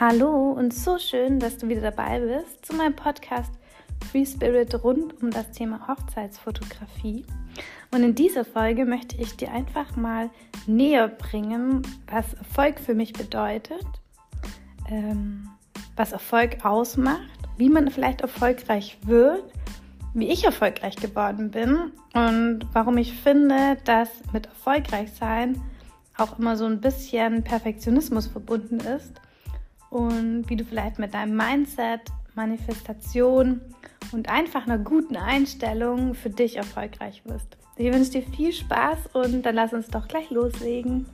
Hallo und so schön, dass du wieder dabei bist zu meinem Podcast Free Spirit rund um das Thema Hochzeitsfotografie. Und in dieser Folge möchte ich dir einfach mal näher bringen, was Erfolg für mich bedeutet, ähm, was Erfolg ausmacht, wie man vielleicht erfolgreich wird, wie ich erfolgreich geworden bin und warum ich finde, dass mit erfolgreich sein auch immer so ein bisschen Perfektionismus verbunden ist und wie du vielleicht mit deinem Mindset, Manifestation und einfach einer guten Einstellung für dich erfolgreich wirst. Ich wünsche dir viel Spaß und dann lass uns doch gleich loslegen.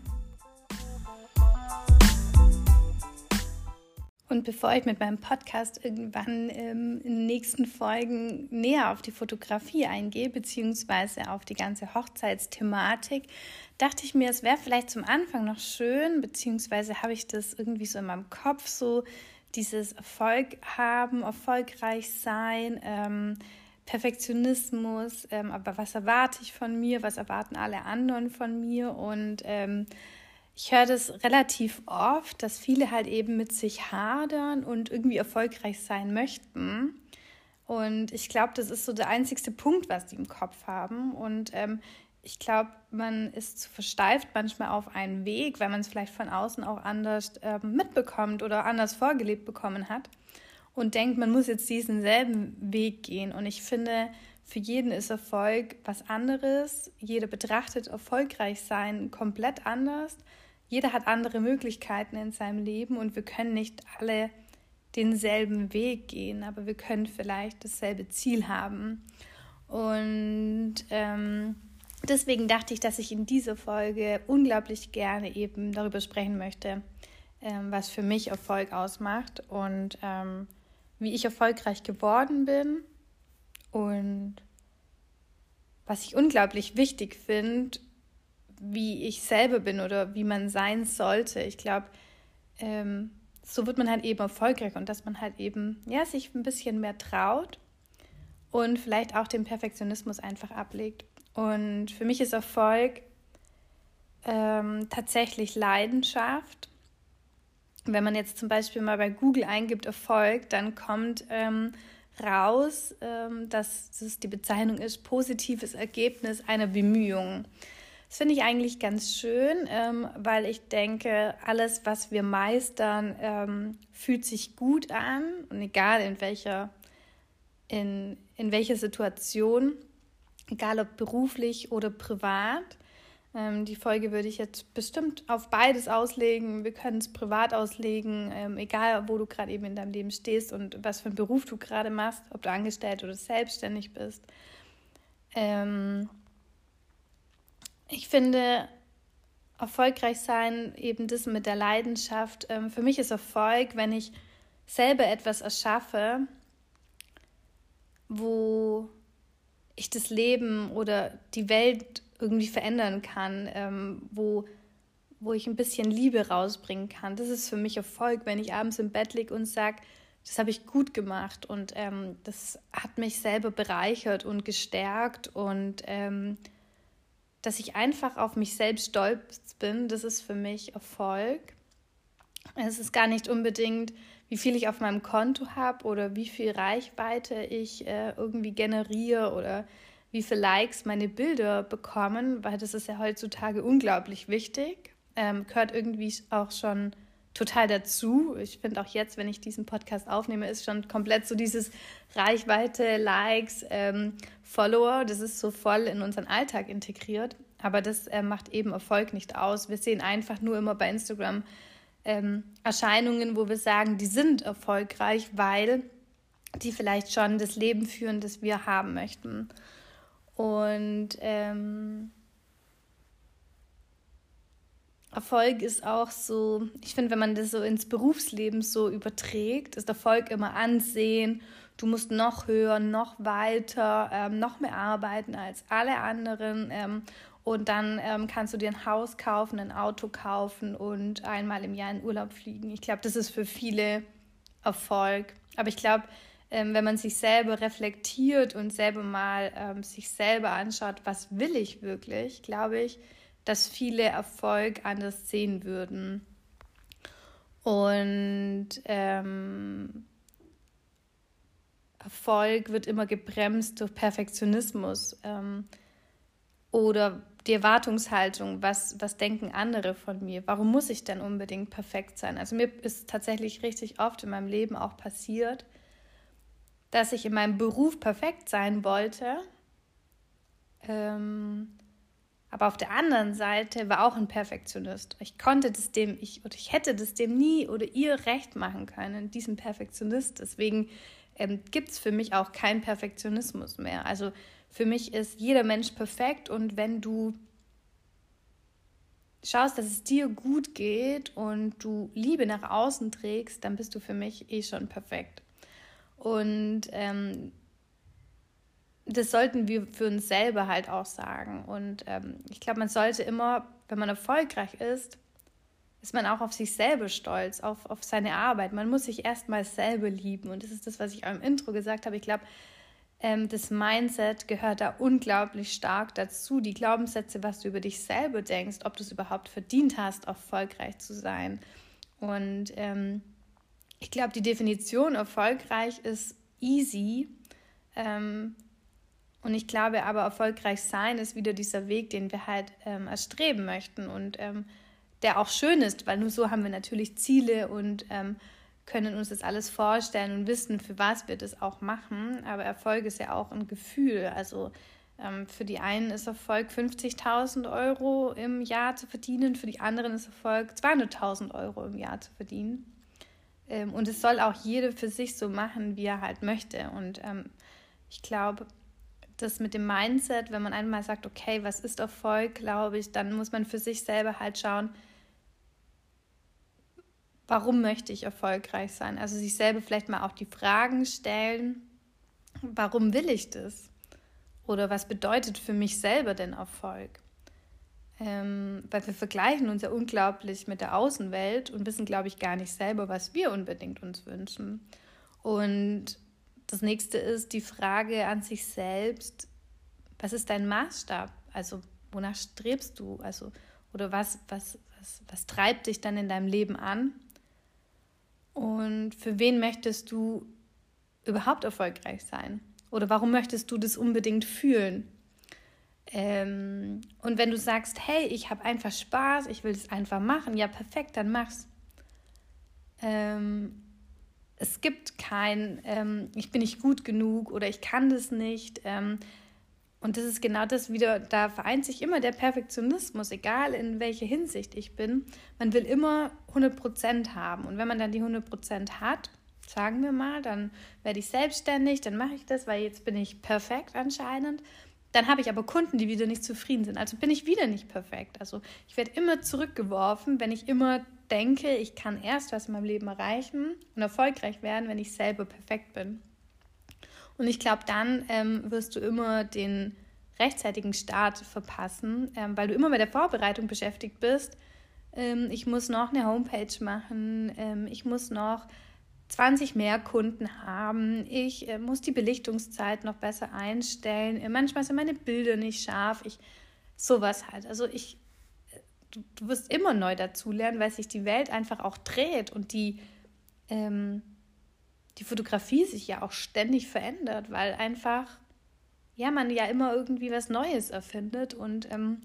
Und bevor ich mit meinem Podcast irgendwann ähm, in den nächsten Folgen näher auf die Fotografie eingehe, beziehungsweise auf die ganze Hochzeitsthematik, dachte ich mir, es wäre vielleicht zum Anfang noch schön, beziehungsweise habe ich das irgendwie so in meinem Kopf, so dieses Erfolg haben, erfolgreich sein, ähm, Perfektionismus, ähm, aber was erwarte ich von mir, was erwarten alle anderen von mir? Und ähm, ich höre das relativ oft, dass viele halt eben mit sich hadern und irgendwie erfolgreich sein möchten. Und ich glaube, das ist so der einzigste Punkt, was die im Kopf haben. Und ähm, ich glaube, man ist zu versteift manchmal auf einen Weg, weil man es vielleicht von außen auch anders äh, mitbekommt oder anders vorgelebt bekommen hat und denkt, man muss jetzt diesen selben Weg gehen. Und ich finde, für jeden ist Erfolg was anderes. Jeder betrachtet erfolgreich sein komplett anders. Jeder hat andere Möglichkeiten in seinem Leben und wir können nicht alle denselben Weg gehen, aber wir können vielleicht dasselbe Ziel haben. Und ähm, deswegen dachte ich, dass ich in dieser Folge unglaublich gerne eben darüber sprechen möchte, ähm, was für mich Erfolg ausmacht und ähm, wie ich erfolgreich geworden bin und was ich unglaublich wichtig finde, wie ich selber bin oder wie man sein sollte. Ich glaube, ähm, so wird man halt eben erfolgreich und dass man halt eben ja sich ein bisschen mehr traut und vielleicht auch den Perfektionismus einfach ablegt. Und für mich ist Erfolg ähm, tatsächlich Leidenschaft. Wenn man jetzt zum Beispiel mal bei Google eingibt Erfolg, dann kommt ähm, raus, ähm, dass das die Bezeichnung ist positives Ergebnis einer Bemühung. Das finde ich eigentlich ganz schön, ähm, weil ich denke, alles, was wir meistern, ähm, fühlt sich gut an und egal in welcher, in, in welcher Situation egal ob beruflich oder privat. Ähm, die Folge würde ich jetzt bestimmt auf beides auslegen. Wir können es privat auslegen, ähm, egal wo du gerade eben in deinem Leben stehst und was für einen Beruf du gerade machst, ob du angestellt oder selbstständig bist. Ähm, ich finde, erfolgreich sein, eben das mit der Leidenschaft. Ähm, für mich ist Erfolg, wenn ich selber etwas erschaffe, wo ich das Leben oder die Welt irgendwie verändern kann, ähm, wo, wo ich ein bisschen Liebe rausbringen kann. Das ist für mich Erfolg, wenn ich abends im Bett liege und sage, das habe ich gut gemacht und ähm, das hat mich selber bereichert und gestärkt und ähm, dass ich einfach auf mich selbst stolz bin, das ist für mich Erfolg. Es ist gar nicht unbedingt wie viel ich auf meinem Konto habe oder wie viel Reichweite ich äh, irgendwie generiere oder wie viele Likes meine Bilder bekommen, weil das ist ja heutzutage unglaublich wichtig. Ähm, gehört irgendwie auch schon total dazu. Ich finde auch jetzt, wenn ich diesen Podcast aufnehme, ist schon komplett so dieses Reichweite, Likes, ähm, Follower, das ist so voll in unseren Alltag integriert. Aber das äh, macht eben Erfolg nicht aus. Wir sehen einfach nur immer bei Instagram, ähm, Erscheinungen, wo wir sagen, die sind erfolgreich, weil die vielleicht schon das Leben führen, das wir haben möchten. Und ähm, Erfolg ist auch so, ich finde, wenn man das so ins Berufsleben so überträgt, ist Erfolg immer Ansehen. Du musst noch höher, noch weiter, ähm, noch mehr arbeiten als alle anderen. Ähm, und dann ähm, kannst du dir ein Haus kaufen, ein Auto kaufen und einmal im Jahr in Urlaub fliegen. Ich glaube, das ist für viele Erfolg. Aber ich glaube, ähm, wenn man sich selber reflektiert und selber mal ähm, sich selber anschaut, was will ich wirklich, glaube ich, dass viele Erfolg anders sehen würden. Und ähm, Erfolg wird immer gebremst durch Perfektionismus ähm, oder die Erwartungshaltung, was, was denken andere von mir? Warum muss ich denn unbedingt perfekt sein? Also mir ist tatsächlich richtig oft in meinem Leben auch passiert, dass ich in meinem Beruf perfekt sein wollte. Aber auf der anderen Seite war auch ein Perfektionist. Ich konnte das dem, ich oder ich hätte das dem nie oder ihr recht machen können, diesem Perfektionist. Deswegen ähm, gibt es für mich auch keinen Perfektionismus mehr. Also für mich ist jeder Mensch perfekt und wenn du schaust, dass es dir gut geht und du Liebe nach außen trägst, dann bist du für mich eh schon perfekt. Und ähm, das sollten wir für uns selber halt auch sagen. Und ähm, ich glaube, man sollte immer, wenn man erfolgreich ist, ist man auch auf sich selber stolz, auf, auf seine Arbeit. Man muss sich erstmal selber lieben. Und das ist das, was ich auch im Intro gesagt habe. Ich glaube, ähm, das Mindset gehört da unglaublich stark dazu. Die Glaubenssätze, was du über dich selber denkst, ob du es überhaupt verdient hast, erfolgreich zu sein. Und ähm, ich glaube, die Definition erfolgreich ist easy. Ähm, und ich glaube aber, erfolgreich sein ist wieder dieser Weg, den wir halt ähm, erstreben möchten und ähm, der auch schön ist, weil nur so haben wir natürlich Ziele und ähm, können uns das alles vorstellen und wissen, für was wir das auch machen. Aber Erfolg ist ja auch ein Gefühl. Also ähm, für die einen ist Erfolg 50.000 Euro im Jahr zu verdienen, für die anderen ist Erfolg 200.000 Euro im Jahr zu verdienen. Ähm, und es soll auch jeder für sich so machen, wie er halt möchte. Und ähm, ich glaube, das mit dem Mindset, wenn man einmal sagt, okay, was ist Erfolg, glaube ich, dann muss man für sich selber halt schauen, warum möchte ich erfolgreich sein? Also sich selber vielleicht mal auch die Fragen stellen, warum will ich das? Oder was bedeutet für mich selber denn Erfolg? Ähm, weil wir vergleichen uns ja unglaublich mit der Außenwelt und wissen, glaube ich, gar nicht selber, was wir unbedingt uns wünschen. Und das nächste ist die Frage an sich selbst, was ist dein Maßstab? Also wonach strebst du? Also, oder was, was, was, was treibt dich dann in deinem Leben an? Und für wen möchtest du überhaupt erfolgreich sein? Oder warum möchtest du das unbedingt fühlen? Ähm, und wenn du sagst, hey, ich habe einfach Spaß, ich will es einfach machen, ja, perfekt, dann mach's. Ähm, es gibt kein, ähm, ich bin nicht gut genug oder ich kann das nicht. Ähm, und das ist genau das wieder, da vereint sich immer der Perfektionismus, egal in welcher Hinsicht ich bin. Man will immer 100% haben. Und wenn man dann die 100% hat, sagen wir mal, dann werde ich selbstständig, dann mache ich das, weil jetzt bin ich perfekt anscheinend. Dann habe ich aber Kunden, die wieder nicht zufrieden sind. Also bin ich wieder nicht perfekt. Also ich werde immer zurückgeworfen, wenn ich immer denke, ich kann erst was in meinem Leben erreichen und erfolgreich werden, wenn ich selber perfekt bin. Und ich glaube, dann ähm, wirst du immer den rechtzeitigen Start verpassen, ähm, weil du immer mit der Vorbereitung beschäftigt bist. Ähm, ich muss noch eine Homepage machen, ähm, ich muss noch 20 mehr Kunden haben, ich äh, muss die Belichtungszeit noch besser einstellen, äh, manchmal sind meine Bilder nicht scharf, ich sowas halt. Also ich, äh, du, du wirst immer neu dazulernen, weil sich die Welt einfach auch dreht und die ähm, die Fotografie sich ja auch ständig verändert, weil einfach, ja, man ja immer irgendwie was Neues erfindet und ähm,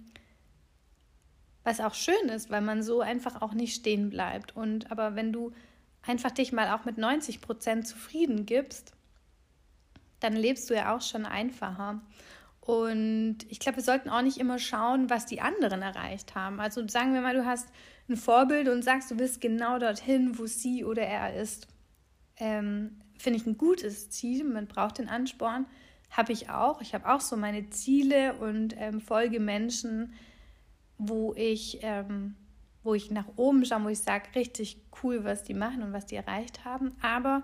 was auch schön ist, weil man so einfach auch nicht stehen bleibt. Und aber wenn du einfach dich mal auch mit 90 Prozent zufrieden gibst, dann lebst du ja auch schon einfacher. Und ich glaube, wir sollten auch nicht immer schauen, was die anderen erreicht haben. Also sagen wir mal, du hast ein Vorbild und sagst, du bist genau dorthin, wo sie oder er ist ähm, finde ich ein gutes Ziel. Man braucht den Ansporn. Habe ich auch. Ich habe auch so meine Ziele und ähm, folge Menschen, wo ich, ähm, wo ich nach oben schaue, wo ich sage, richtig cool, was die machen und was die erreicht haben. Aber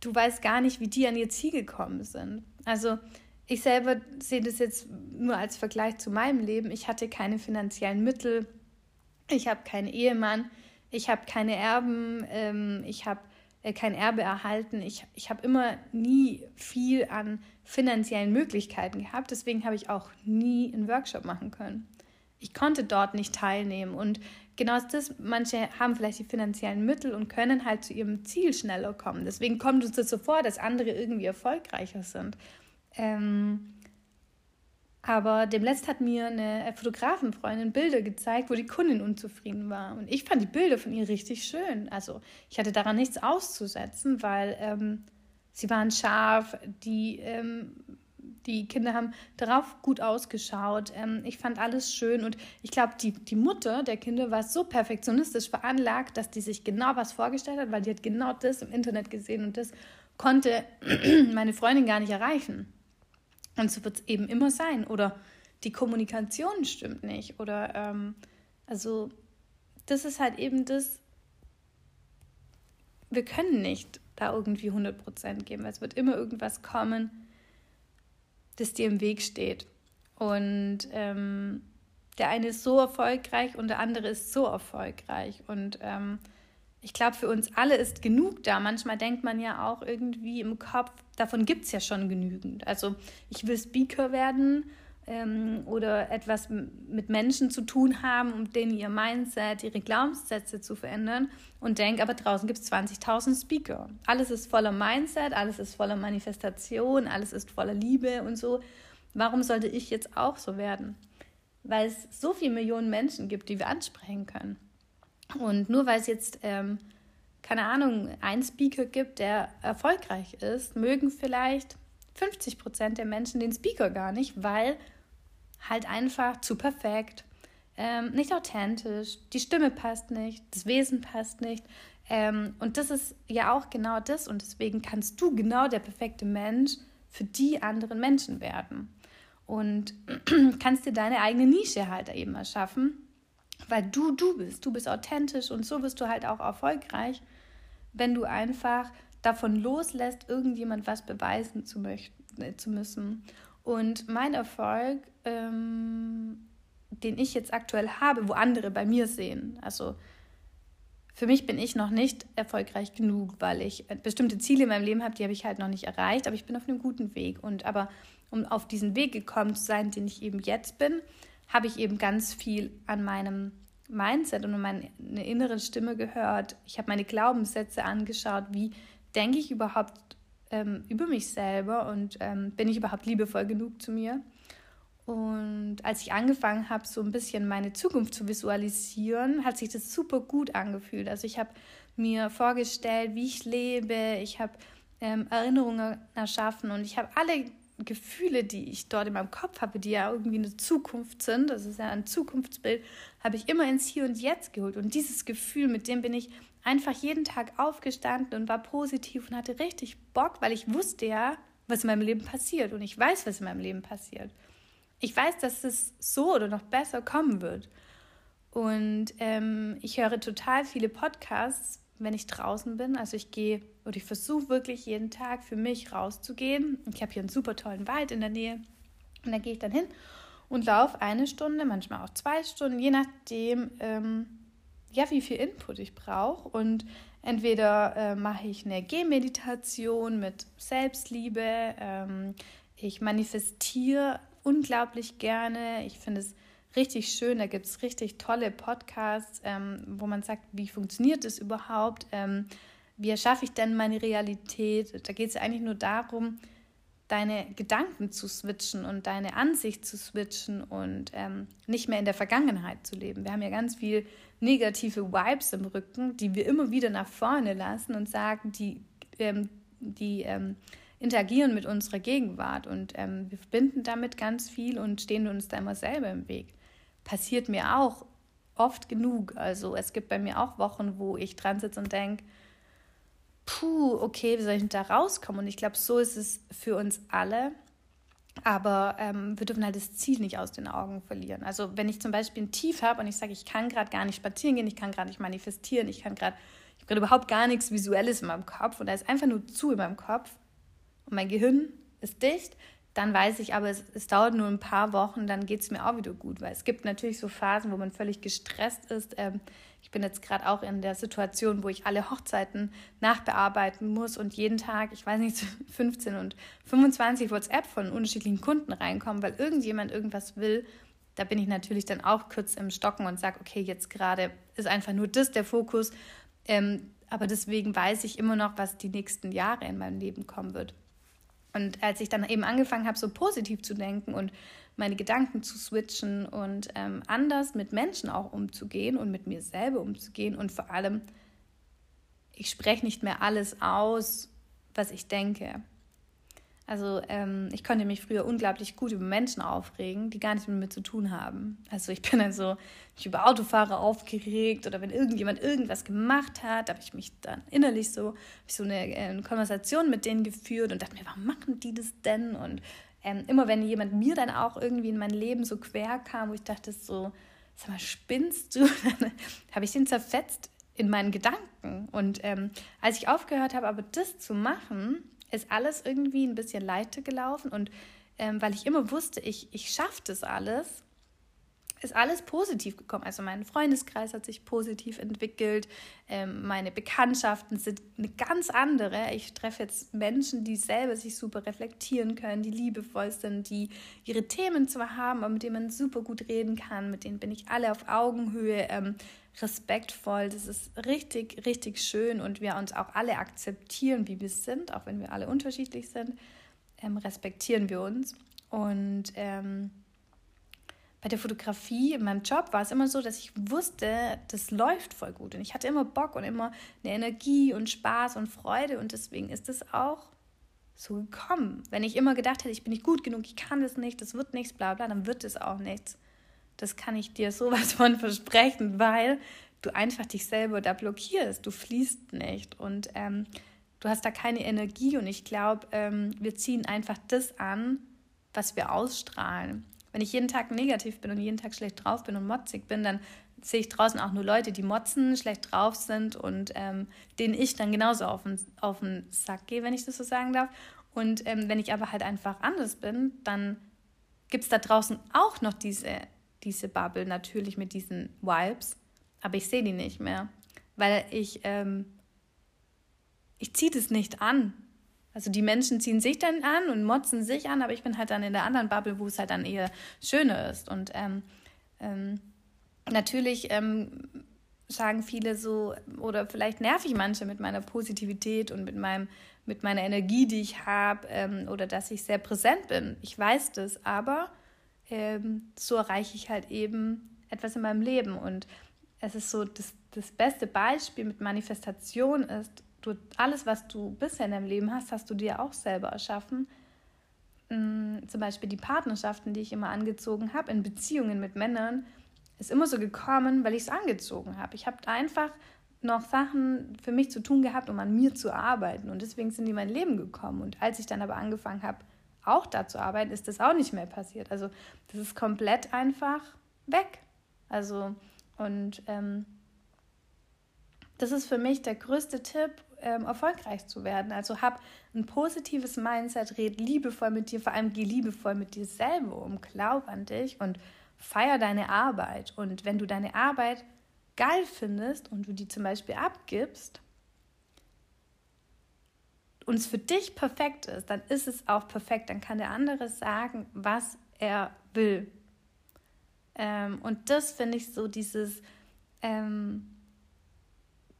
du weißt gar nicht, wie die an ihr Ziel gekommen sind. Also ich selber sehe das jetzt nur als Vergleich zu meinem Leben. Ich hatte keine finanziellen Mittel. Ich habe keinen Ehemann ich habe keine Erben, ähm, ich habe äh, kein Erbe erhalten. Ich, ich habe immer nie viel an finanziellen Möglichkeiten gehabt. Deswegen habe ich auch nie einen Workshop machen können. Ich konnte dort nicht teilnehmen. Und genau das, manche haben vielleicht die finanziellen Mittel und können halt zu ihrem Ziel schneller kommen. Deswegen kommt uns das so vor, dass andere irgendwie erfolgreicher sind. Ähm, aber demletzt hat mir eine Fotografenfreundin Bilder gezeigt, wo die Kundin unzufrieden war. Und ich fand die Bilder von ihr richtig schön. Also ich hatte daran nichts auszusetzen, weil ähm, sie waren scharf, die, ähm, die Kinder haben darauf gut ausgeschaut. Ähm, ich fand alles schön und ich glaube, die, die Mutter der Kinder war so perfektionistisch veranlagt, dass die sich genau was vorgestellt hat, weil die hat genau das im Internet gesehen und das konnte meine Freundin gar nicht erreichen. Und so wird es eben immer sein. Oder die Kommunikation stimmt nicht. Oder ähm, also das ist halt eben das, wir können nicht da irgendwie 100% geben, weil es wird immer irgendwas kommen, das dir im Weg steht. Und ähm, der eine ist so erfolgreich und der andere ist so erfolgreich. Und ähm, ich glaube, für uns alle ist genug da. Manchmal denkt man ja auch irgendwie im Kopf, davon gibt es ja schon genügend. Also ich will Speaker werden ähm, oder etwas mit Menschen zu tun haben, um denen ihr Mindset, ihre Glaubenssätze zu verändern und denke, aber draußen gibt es 20.000 Speaker. Alles ist voller Mindset, alles ist voller Manifestation, alles ist voller Liebe und so. Warum sollte ich jetzt auch so werden? Weil es so viele Millionen Menschen gibt, die wir ansprechen können. Und nur weil es jetzt, ähm, keine Ahnung, einen Speaker gibt, der erfolgreich ist, mögen vielleicht 50 Prozent der Menschen den Speaker gar nicht, weil halt einfach zu perfekt, ähm, nicht authentisch, die Stimme passt nicht, das Wesen passt nicht. Ähm, und das ist ja auch genau das. Und deswegen kannst du genau der perfekte Mensch für die anderen Menschen werden. Und kannst dir deine eigene Nische halt eben erschaffen weil du du bist, du bist authentisch und so wirst du halt auch erfolgreich, wenn du einfach davon loslässt, irgendjemand was beweisen zu, möchten, äh, zu müssen. Und mein Erfolg, ähm, den ich jetzt aktuell habe, wo andere bei mir sehen, also für mich bin ich noch nicht erfolgreich genug, weil ich äh, bestimmte Ziele in meinem Leben habe, die habe ich halt noch nicht erreicht, aber ich bin auf einem guten Weg. Und aber um auf diesen Weg gekommen zu sein, den ich eben jetzt bin, habe ich eben ganz viel an meinem Mindset und an meine innere Stimme gehört. Ich habe meine Glaubenssätze angeschaut, wie denke ich überhaupt ähm, über mich selber und ähm, bin ich überhaupt liebevoll genug zu mir. Und als ich angefangen habe, so ein bisschen meine Zukunft zu visualisieren, hat sich das super gut angefühlt. Also ich habe mir vorgestellt, wie ich lebe, ich habe ähm, Erinnerungen erschaffen und ich habe alle Gefühle, die ich dort in meinem Kopf habe, die ja irgendwie eine Zukunft sind, das ist ja ein Zukunftsbild, habe ich immer ins Hier und Jetzt geholt. Und dieses Gefühl, mit dem bin ich einfach jeden Tag aufgestanden und war positiv und hatte richtig Bock, weil ich wusste ja, was in meinem Leben passiert. Und ich weiß, was in meinem Leben passiert. Ich weiß, dass es so oder noch besser kommen wird. Und ähm, ich höre total viele Podcasts, wenn ich draußen bin. Also ich gehe oder ich versuche wirklich jeden Tag für mich rauszugehen. Ich habe hier einen super tollen Wald in der Nähe. Und da gehe ich dann hin und laufe eine Stunde, manchmal auch zwei Stunden, je nachdem, ähm, ja, wie viel Input ich brauche. Und entweder äh, mache ich eine Gehmeditation mit Selbstliebe, ähm, ich manifestiere unglaublich gerne. Ich finde es richtig schön. Da gibt es richtig tolle Podcasts, ähm, wo man sagt, wie funktioniert das überhaupt? Ähm, wie erschaffe ich denn meine Realität? Da geht es eigentlich nur darum, deine Gedanken zu switchen und deine Ansicht zu switchen und ähm, nicht mehr in der Vergangenheit zu leben. Wir haben ja ganz viel negative Vibes im Rücken, die wir immer wieder nach vorne lassen und sagen, die, ähm, die ähm, interagieren mit unserer Gegenwart und ähm, wir verbinden damit ganz viel und stehen uns da immer selber im Weg passiert mir auch oft genug. Also es gibt bei mir auch Wochen, wo ich dran sitze und denke, puh, okay, wie soll ich denn da rauskommen? Und ich glaube, so ist es für uns alle. Aber ähm, wir dürfen halt das Ziel nicht aus den Augen verlieren. Also wenn ich zum Beispiel ein Tief habe und ich sage, ich kann gerade gar nicht spazieren gehen, ich kann gerade nicht manifestieren, ich kann gerade, ich habe gerade überhaupt gar nichts Visuelles in meinem Kopf und da ist einfach nur zu in meinem Kopf und mein Gehirn ist dicht, dann weiß ich aber, es, es dauert nur ein paar Wochen, dann geht es mir auch wieder gut, weil es gibt natürlich so Phasen, wo man völlig gestresst ist. Ähm, ich bin jetzt gerade auch in der Situation, wo ich alle Hochzeiten nachbearbeiten muss und jeden Tag, ich weiß nicht, 15 und 25 WhatsApp von unterschiedlichen Kunden reinkommen, weil irgendjemand irgendwas will, Da bin ich natürlich dann auch kurz im Stocken und sage, okay, jetzt gerade ist einfach nur das der Fokus. Ähm, aber deswegen weiß ich immer noch, was die nächsten Jahre in meinem Leben kommen wird. Und als ich dann eben angefangen habe, so positiv zu denken und meine Gedanken zu switchen und ähm, anders mit Menschen auch umzugehen und mit mir selber umzugehen und vor allem, ich spreche nicht mehr alles aus, was ich denke. Also ähm, ich konnte mich früher unglaublich gut über Menschen aufregen, die gar nichts mit mir zu tun haben. Also ich bin also mich über Autofahrer aufgeregt oder wenn irgendjemand irgendwas gemacht hat, habe ich mich dann innerlich so, ich so eine, äh, eine, Konversation mit denen geführt und dachte mir, warum machen die das denn? Und ähm, immer wenn jemand mir dann auch irgendwie in mein Leben so quer kam, wo ich dachte so, sag mal, spinnst du? Dann habe ich den zerfetzt in meinen Gedanken. Und ähm, als ich aufgehört habe, aber das zu machen, ist alles irgendwie ein bisschen leichter gelaufen und ähm, weil ich immer wusste, ich, ich schaffe das alles, ist alles positiv gekommen. Also mein Freundeskreis hat sich positiv entwickelt, ähm, meine Bekanntschaften sind eine ganz andere. Ich treffe jetzt Menschen, die selber sich super reflektieren können, die liebevoll sind, die ihre Themen zwar haben, aber mit denen man super gut reden kann, mit denen bin ich alle auf Augenhöhe. Ähm, respektvoll. Das ist richtig, richtig schön und wir uns auch alle akzeptieren, wie wir sind, auch wenn wir alle unterschiedlich sind, ähm, respektieren wir uns. Und ähm, bei der Fotografie, in meinem Job war es immer so, dass ich wusste, das läuft voll gut und ich hatte immer Bock und immer eine Energie und Spaß und Freude und deswegen ist es auch so gekommen. Wenn ich immer gedacht hätte, ich bin nicht gut genug, ich kann das nicht, das wird nichts, bla bla, dann wird es auch nichts. Das kann ich dir sowas von versprechen, weil du einfach dich selber da blockierst. Du fließt nicht und ähm, du hast da keine Energie. Und ich glaube, ähm, wir ziehen einfach das an, was wir ausstrahlen. Wenn ich jeden Tag negativ bin und jeden Tag schlecht drauf bin und motzig bin, dann sehe ich draußen auch nur Leute, die motzen, schlecht drauf sind und ähm, denen ich dann genauso auf den, auf den Sack gehe, wenn ich das so sagen darf. Und ähm, wenn ich aber halt einfach anders bin, dann gibt es da draußen auch noch diese diese Bubble natürlich mit diesen Vibes, aber ich sehe die nicht mehr, weil ich, ähm, ich ziehe das nicht an. Also die Menschen ziehen sich dann an und motzen sich an, aber ich bin halt dann in der anderen Bubble, wo es halt dann eher schöner ist. Und ähm, ähm, natürlich ähm, sagen viele so, oder vielleicht nerv ich manche mit meiner Positivität und mit meinem mit meiner Energie, die ich habe, ähm, oder dass ich sehr präsent bin. Ich weiß das, aber ähm, so erreiche ich halt eben etwas in meinem Leben. Und es ist so, das, das beste Beispiel mit Manifestation ist, du, alles, was du bisher in deinem Leben hast, hast du dir auch selber erschaffen. Ähm, zum Beispiel die Partnerschaften, die ich immer angezogen habe, in Beziehungen mit Männern, ist immer so gekommen, weil ich es angezogen habe. Ich habe einfach noch Sachen für mich zu tun gehabt, um an mir zu arbeiten. Und deswegen sind die in mein Leben gekommen. Und als ich dann aber angefangen habe, auch dazu arbeiten, ist das auch nicht mehr passiert. Also das ist komplett einfach weg. Also und ähm, das ist für mich der größte Tipp, ähm, erfolgreich zu werden. Also hab ein positives Mindset, red liebevoll mit dir, vor allem geh liebevoll mit dir selber um, glaub an dich und feier deine Arbeit. Und wenn du deine Arbeit geil findest und du die zum Beispiel abgibst, und es für dich perfekt ist, dann ist es auch perfekt. Dann kann der andere sagen, was er will. Ähm, und das finde ich so dieses ähm,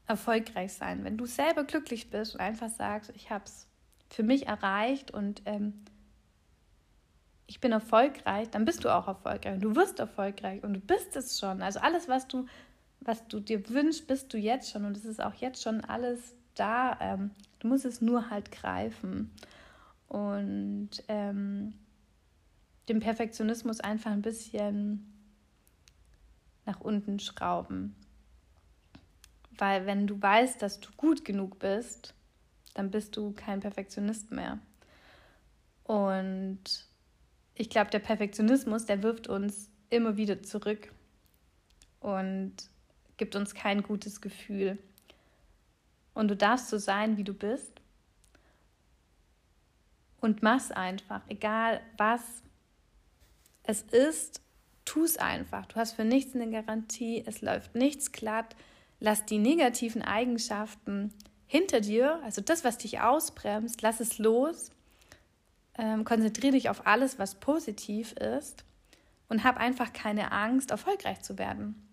erfolgreich sein. Wenn du selber glücklich bist und einfach sagst, ich habe es für mich erreicht und ähm, ich bin erfolgreich, dann bist du auch erfolgreich und du wirst erfolgreich und du bist es schon. Also alles, was du, was du dir wünschst, bist du jetzt schon und es ist auch jetzt schon alles da. Ähm, du musst es nur halt greifen. Und ähm, den Perfektionismus einfach ein bisschen nach unten schrauben. Weil wenn du weißt, dass du gut genug bist, dann bist du kein Perfektionist mehr. Und ich glaube, der Perfektionismus, der wirft uns immer wieder zurück und gibt uns kein gutes Gefühl. Und du darfst so sein, wie du bist. Und mach's einfach, egal was es ist, tu es einfach. Du hast für nichts eine Garantie, es läuft nichts glatt. Lass die negativen Eigenschaften hinter dir, also das, was dich ausbremst, lass es los. Ähm, konzentriere dich auf alles, was positiv ist. und hab einfach keine Angst, erfolgreich zu werden.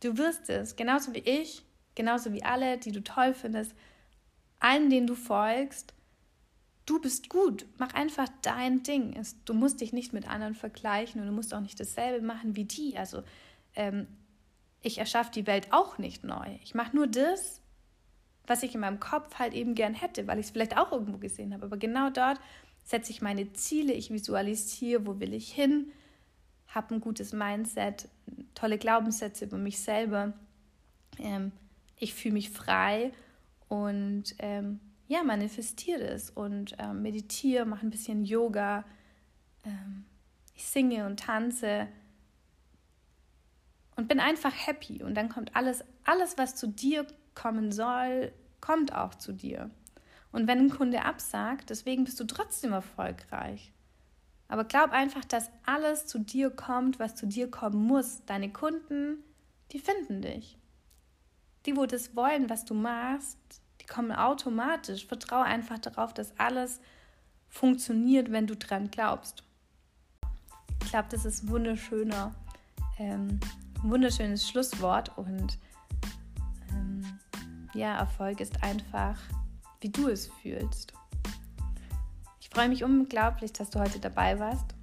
Du wirst es, genauso wie ich, genauso wie alle, die du toll findest, allen, denen du folgst. Du bist gut, mach einfach dein Ding. Du musst dich nicht mit anderen vergleichen und du musst auch nicht dasselbe machen wie die. Also ähm, ich erschaffe die Welt auch nicht neu. Ich mache nur das, was ich in meinem Kopf halt eben gern hätte, weil ich es vielleicht auch irgendwo gesehen habe. Aber genau dort setze ich meine Ziele, ich visualisiere, wo will ich hin, habe ein gutes Mindset, tolle Glaubenssätze über mich selber. Ähm, ich fühle mich frei und ähm, ja, manifestiere es und ähm, meditiere, mache ein bisschen Yoga. Ähm, ich singe und tanze und bin einfach happy. Und dann kommt alles, alles, was zu dir kommen soll, kommt auch zu dir. Und wenn ein Kunde absagt, deswegen bist du trotzdem erfolgreich. Aber glaub einfach, dass alles zu dir kommt, was zu dir kommen muss. Deine Kunden, die finden dich. Die, wo das wollen, was du machst, die kommen automatisch. Vertraue einfach darauf, dass alles funktioniert, wenn du dran glaubst. Ich glaube, das ist ein wunderschöner ähm, wunderschönes Schlusswort und ähm, ja, Erfolg ist einfach, wie du es fühlst. Ich freue mich unglaublich, dass du heute dabei warst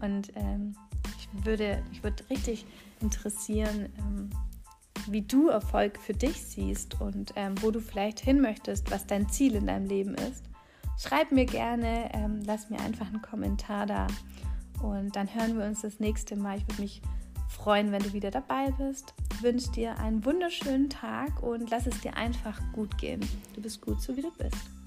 und ähm, ich würde, mich würde richtig interessieren, ähm, wie du Erfolg für dich siehst und ähm, wo du vielleicht hin möchtest, was dein Ziel in deinem Leben ist. Schreib mir gerne, ähm, lass mir einfach einen Kommentar da und dann hören wir uns das nächste Mal. Ich würde mich freuen, wenn du wieder dabei bist. Ich wünsche dir einen wunderschönen Tag und lass es dir einfach gut gehen. Du bist gut, so wie du bist.